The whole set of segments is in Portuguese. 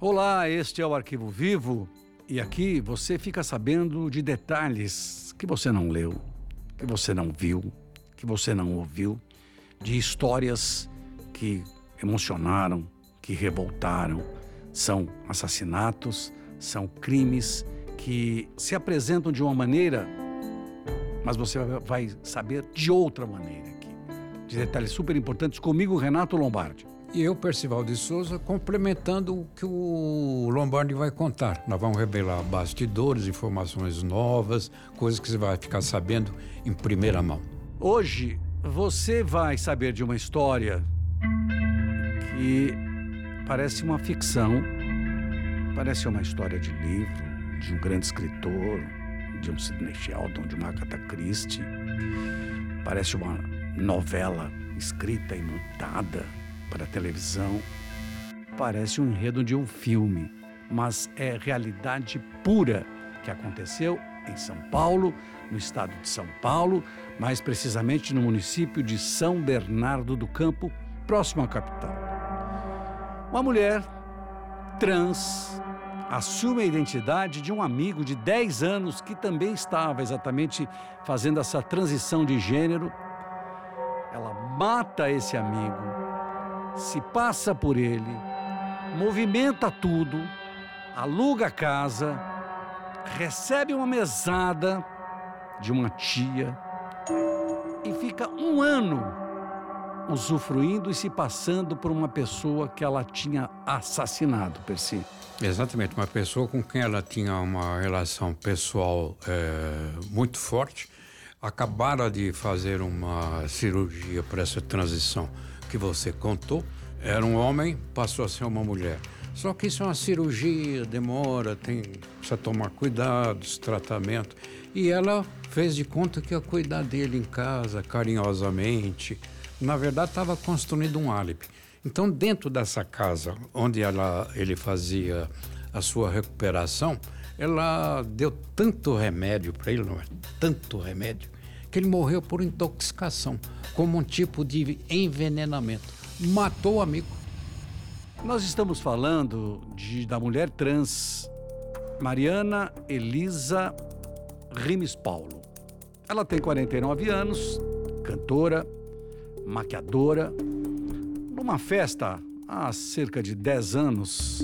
Olá, este é o Arquivo Vivo e aqui você fica sabendo de detalhes que você não leu, que você não viu, que você não ouviu, de histórias que emocionaram, que revoltaram. São assassinatos, são crimes que se apresentam de uma maneira, mas você vai saber de outra maneira aqui. De detalhes super importantes comigo, Renato Lombardi. E eu, Percival de Souza, complementando o que o Lombardi vai contar. Nós vamos revelar bastidores, informações novas, coisas que você vai ficar sabendo em primeira mão. Hoje você vai saber de uma história que parece uma ficção, parece uma história de livro, de um grande escritor, de um Sidney Sheldon, de uma Agatha Christie. Parece uma novela escrita e montada para televisão. Parece um enredo de um filme, mas é realidade pura que aconteceu em São Paulo, no estado de São Paulo, mais precisamente no município de São Bernardo do Campo, próximo à capital. Uma mulher trans assume a identidade de um amigo de 10 anos que também estava exatamente fazendo essa transição de gênero. Ela mata esse amigo se passa por ele, movimenta tudo, aluga a casa, recebe uma mesada de uma tia e fica um ano usufruindo e se passando por uma pessoa que ela tinha assassinado, Percy. Exatamente, uma pessoa com quem ela tinha uma relação pessoal é, muito forte. Acabaram de fazer uma cirurgia para essa transição que você contou era um homem, passou a ser uma mulher. Só que isso é uma cirurgia, demora, tem precisa tomar cuidados, tratamento. E ela fez de conta que ia cuidar dele em casa, carinhosamente. Na verdade, estava construindo um álibi. Então, dentro dessa casa onde ela, ele fazia a sua recuperação, ela deu tanto remédio para ele, não é? Tanto remédio, que ele morreu por intoxicação, como um tipo de envenenamento matou o amigo. Nós estamos falando de, da mulher trans Mariana Elisa Rimes Paulo. Ela tem 49 anos, cantora, maquiadora. Numa festa há cerca de 10 anos,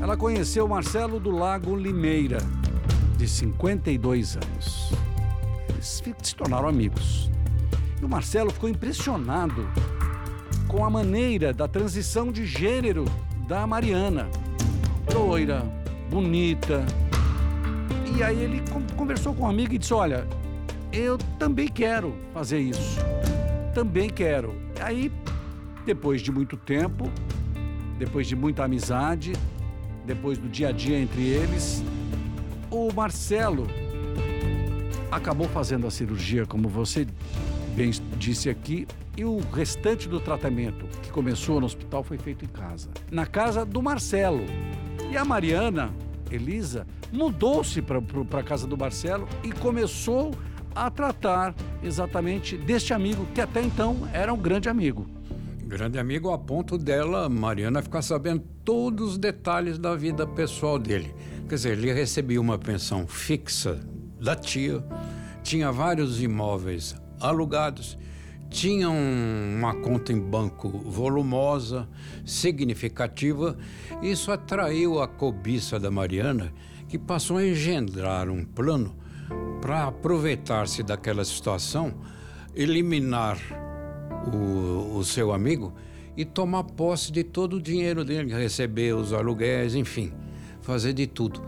ela conheceu Marcelo do Lago Limeira, de 52 anos. Eles se tornaram amigos. E o Marcelo ficou impressionado com a maneira da transição de gênero da Mariana. Loira, bonita. E aí ele conversou com um amigo e disse: Olha, eu também quero fazer isso. Também quero. Aí, depois de muito tempo, depois de muita amizade, depois do dia a dia entre eles, o Marcelo acabou fazendo a cirurgia, como você bem disse aqui, e o restante do tratamento que começou no hospital foi feito em casa. Na casa do Marcelo. E a Mariana, Elisa, mudou-se para a casa do Marcelo e começou a tratar exatamente deste amigo, que até então era um grande amigo. Grande amigo a ponto dela, Mariana, ficar sabendo todos os detalhes da vida pessoal dele. Quer dizer, ele recebia uma pensão fixa da tia, tinha vários imóveis alugados tinham uma conta em banco volumosa, significativa. Isso atraiu a cobiça da Mariana, que passou a engendrar um plano para aproveitar-se daquela situação, eliminar o, o seu amigo e tomar posse de todo o dinheiro dele, receber os aluguéis, enfim, fazer de tudo.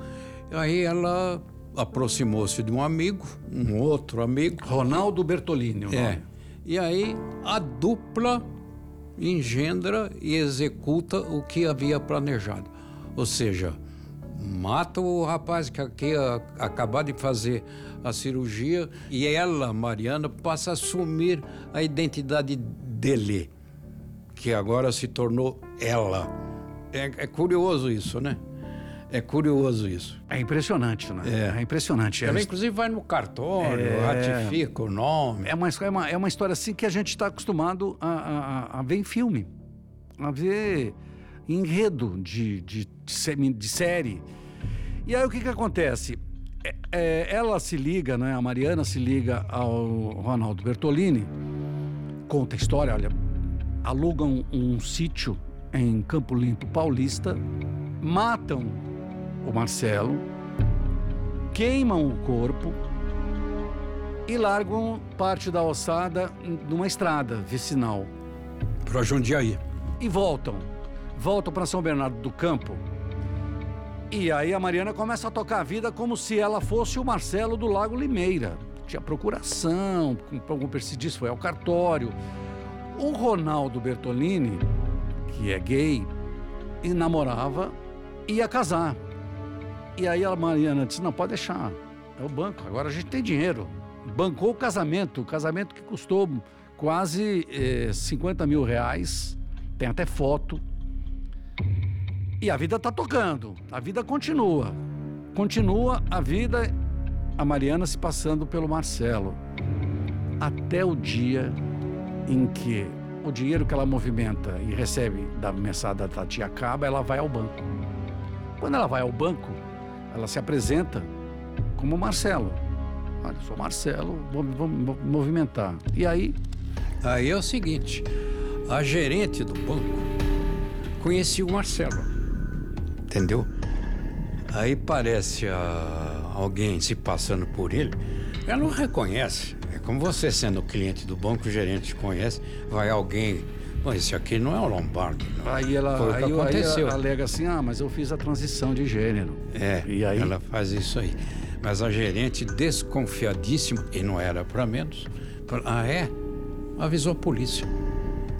Aí ela aproximou-se de um amigo, um outro amigo. Ronaldo Bertolini, o é, nome. E aí a dupla engendra e executa o que havia planejado. Ou seja, mata o rapaz que aqui acabar de fazer a cirurgia e ela, Mariana, passa a assumir a identidade dele, que agora se tornou ela. É, é curioso isso, né? É curioso isso. É impressionante, né? É, é impressionante. Ela, inclusive, vai no cartório, é... ratifica o nome. É uma, é, uma, é uma história assim que a gente está acostumado a, a, a ver em filme, a ver enredo de, de, de, de série. E aí o que, que acontece? É, é, ela se liga, né? A Mariana se liga ao Ronaldo Bertolini, conta a história, olha, alugam um, um sítio em Campo Limpo Paulista, matam o Marcelo, queimam o corpo e largam parte da ossada numa estrada vicinal. Para Jundiaí. E voltam. Voltam para São Bernardo do Campo e aí a Mariana começa a tocar a vida como se ela fosse o Marcelo do Lago Limeira. Tinha procuração, como se diz, foi ao cartório. O Ronaldo Bertolini, que é gay, e namorava, ia casar. E aí a Mariana disse: não, pode deixar, é o banco, agora a gente tem dinheiro. Bancou o casamento, o casamento que custou quase eh, 50 mil reais, tem até foto. E a vida está tocando, a vida continua. Continua a vida, a Mariana se passando pelo Marcelo. Até o dia em que o dinheiro que ela movimenta e recebe da mesada da tia acaba, ela vai ao banco. Quando ela vai ao banco, ela se apresenta como Marcelo. Olha, sou Marcelo, vou, vou, vou movimentar. E aí? Aí é o seguinte: a gerente do banco conhecia o Marcelo entendeu? Aí parece a, alguém se passando por ele, ela não reconhece. É como você sendo cliente do banco, o gerente conhece, vai alguém. Bom, esse aqui não é o Lombardo. Não. Aí ela, Foi aí, aconteceu. Aí ela alega assim: ah, mas eu fiz a transição de gênero. É, e aí? ela faz isso aí. Mas a gerente, desconfiadíssima, e não era para menos, falou, ah, é? Avisou a polícia.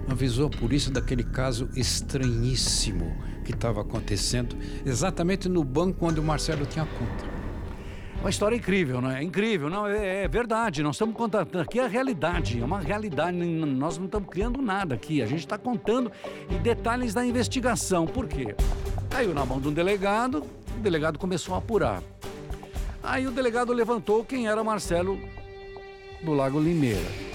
Avisou a polícia daquele caso estranhíssimo que estava acontecendo exatamente no banco onde o Marcelo tinha conta. Uma história incrível, não é? Incrível, não, é, é, verdade. Nós estamos contando aqui a realidade, é uma realidade. Nós não estamos criando nada aqui. A gente está contando em detalhes da investigação. Por quê? Caiu na mão de um delegado, o delegado começou a apurar. Aí o delegado levantou quem era Marcelo do Lago Limeira.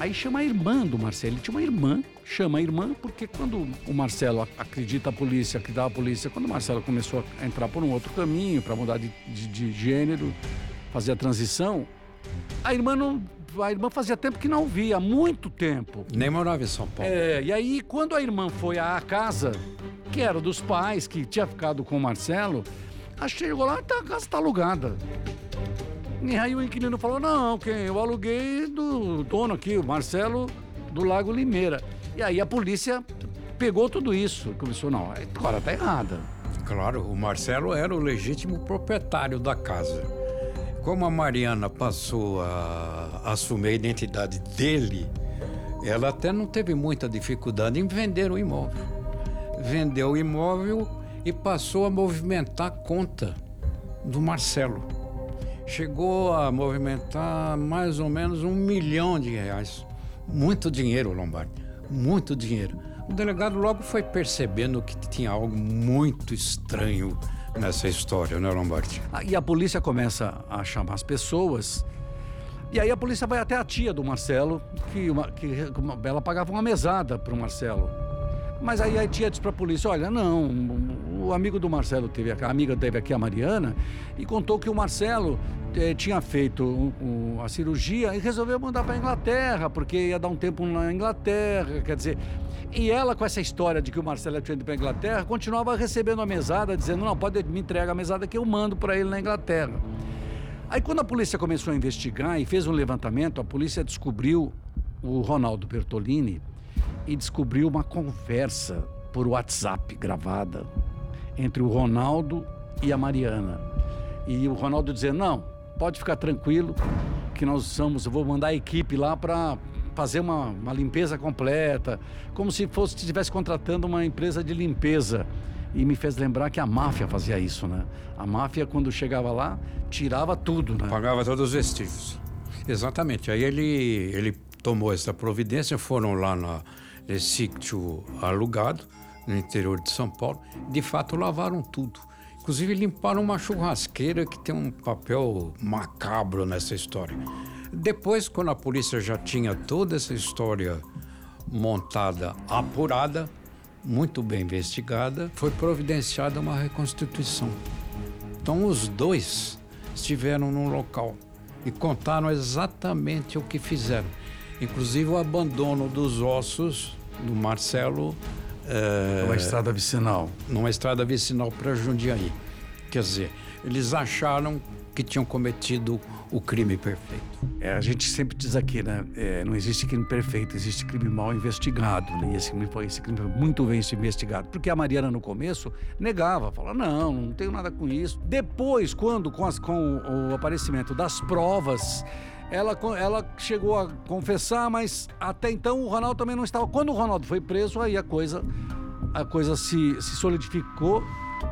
Aí chama a irmã do Marcelo. Ele tinha uma irmã, chama a irmã, porque quando o Marcelo acredita a polícia, que dá a polícia, quando o Marcelo começou a entrar por um outro caminho, para mudar de, de, de, gênero, fazer a transição, a irmã não. A irmã fazia tempo que não via, muito tempo. Nem morava em São Paulo. É, e aí quando a irmã foi à casa, que era dos pais, que tinha ficado com o Marcelo, a chegou lá, tá, a casa está alugada. E aí o inquilino falou: não, quem eu aluguei do dono aqui, o Marcelo do Lago Limeira. E aí a polícia pegou tudo isso. Começou, não, agora tá errada. Claro, o Marcelo era o legítimo proprietário da casa. Como a Mariana passou a assumir a identidade dele, ela até não teve muita dificuldade em vender o imóvel. Vendeu o imóvel e passou a movimentar a conta do Marcelo chegou a movimentar mais ou menos um milhão de reais. Muito dinheiro, Lombardi, muito dinheiro. O delegado logo foi percebendo que tinha algo muito estranho nessa história, né, Lombardi? Ah, e a polícia começa a chamar as pessoas. E aí a polícia vai até a tia do Marcelo, que, uma, que ela pagava uma mesada para o Marcelo. Mas aí a tia disse para a polícia: olha, não, o amigo do Marcelo teve a amiga teve aqui, a Mariana, e contou que o Marcelo eh, tinha feito um, um, a cirurgia e resolveu mandar para a Inglaterra, porque ia dar um tempo na Inglaterra, quer dizer. E ela, com essa história de que o Marcelo tinha ido para a Inglaterra, continuava recebendo a mesada, dizendo: não, pode me entregar a mesada que eu mando para ele na Inglaterra. Aí, quando a polícia começou a investigar e fez um levantamento, a polícia descobriu o Ronaldo Bertolini e descobriu uma conversa por WhatsApp gravada entre o Ronaldo e a Mariana. E o Ronaldo dizendo: Não, pode ficar tranquilo, que nós somos, vou mandar a equipe lá para fazer uma, uma, limpeza completa, como se fosse estivesse contratando uma empresa de limpeza. E me fez lembrar que a máfia fazia isso, né? A máfia, quando chegava lá, tirava tudo, né? Pagava todos os vestígios. Exatamente. Aí ele, ele tomou essa providência, foram lá na, nesse sítio alugado, no interior de São Paulo. De fato, lavaram tudo. Inclusive, limparam uma churrasqueira que tem um papel macabro nessa história. Depois, quando a polícia já tinha toda essa história montada, apurada, muito bem investigada, foi providenciada uma reconstituição. Então os dois estiveram no local e contaram exatamente o que fizeram. Inclusive o abandono dos ossos do Marcelo. É, numa estrada vicinal. Numa estrada vicinal para Jundiaí. Quer dizer, eles acharam que tinham cometido o crime perfeito. É, a gente sempre diz aqui, né? É, não existe crime perfeito, existe crime mal investigado. Né? E esse crime, foi, esse crime foi muito bem investigado. Porque a Mariana, no começo, negava, falava: não, não tenho nada com isso. Depois, quando, com, as, com o aparecimento das provas, ela, ela chegou a confessar, mas até então o Ronaldo também não estava. Quando o Ronaldo foi preso, aí a coisa, a coisa se, se solidificou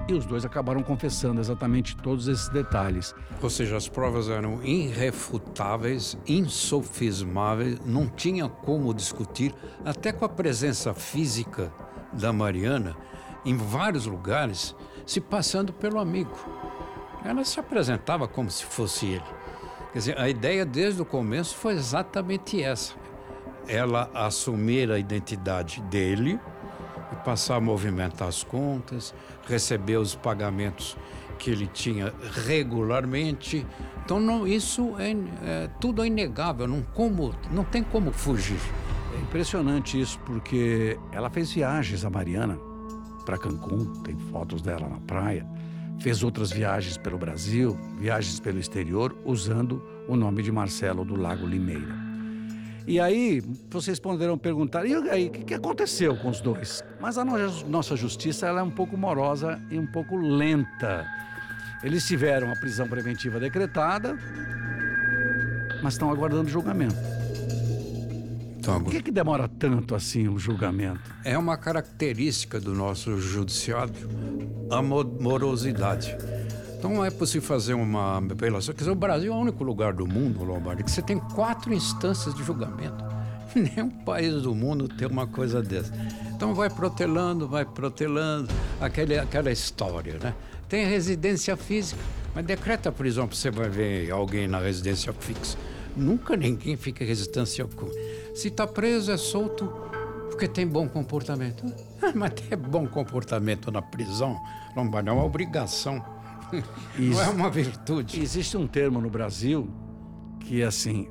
e os dois acabaram confessando exatamente todos esses detalhes. Ou seja, as provas eram irrefutáveis, insofismáveis, não tinha como discutir, até com a presença física da Mariana em vários lugares, se passando pelo amigo. Ela se apresentava como se fosse ele. Quer dizer, a ideia desde o começo foi exatamente essa. Ela assumir a identidade dele e passar a movimentar as contas, receber os pagamentos que ele tinha regularmente. Então não, isso é, é tudo é inegável, não, como, não tem como fugir. É impressionante isso, porque ela fez viagens a Mariana para Cancún, tem fotos dela na praia, fez outras viagens pelo Brasil, viagens pelo exterior, usando o nome de Marcelo do Lago Limeira. E aí, vocês poderão perguntar, e aí, o que, aconteceu com os dois? Mas a nossa justiça ela é um pouco morosa e um pouco lenta. Eles tiveram a prisão preventiva decretada, mas estão aguardando julgamento. Então, Por que, que demora tanto assim o julgamento? É uma característica do nosso judiciário, a morosidade. Então não é possível fazer uma apelação. Quer dizer, o Brasil é o único lugar do mundo, Lombardi, que você tem quatro instâncias de julgamento. Nenhum país do mundo tem uma coisa dessa. Então vai protelando, vai protelando, aquele, aquela história, né? Tem residência física, mas decreta a prisão para você vai ver alguém na residência fixa. Nunca ninguém fica em residência Se está preso, é solto porque tem bom comportamento. Mas ter bom comportamento na prisão, Lombardi, é uma obrigação. Não é uma virtude. Existe um termo no Brasil que é assim: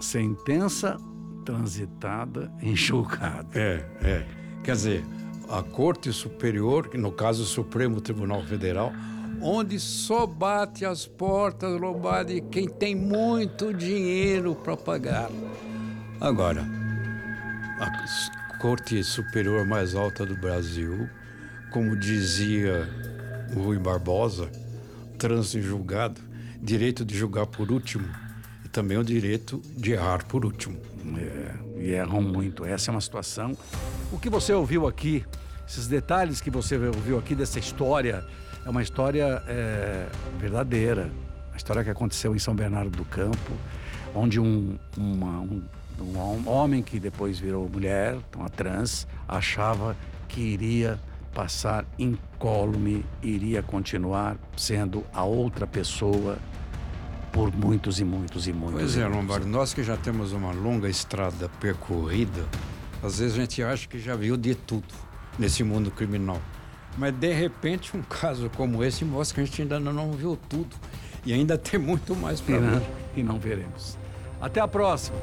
sentença transitada em julgado. É, é. Quer dizer, a Corte Superior, no caso o Supremo Tribunal Federal, onde só bate as portas, Lombardi, quem tem muito dinheiro para pagar. Agora, a Corte Superior mais alta do Brasil, como dizia Rui Barbosa, trânsito julgado, direito de julgar por último e também o direito de errar por último. É, e erram muito. Essa é uma situação. O que você ouviu aqui, esses detalhes que você ouviu aqui dessa história, é uma história é, verdadeira. A história que aconteceu em São Bernardo do Campo, onde um, uma, um, um homem que depois virou mulher, uma trans, achava que iria passar incólume, iria continuar sendo a outra pessoa por muitos e muitos e muitos. Pois é, Lombardo, nós que já temos uma longa estrada percorrida, às vezes a gente acha que já viu de tudo nesse mundo criminal. Mas de repente um caso como esse mostra que a gente ainda não viu tudo e ainda tem muito mais para ver. E não veremos. Até a próxima.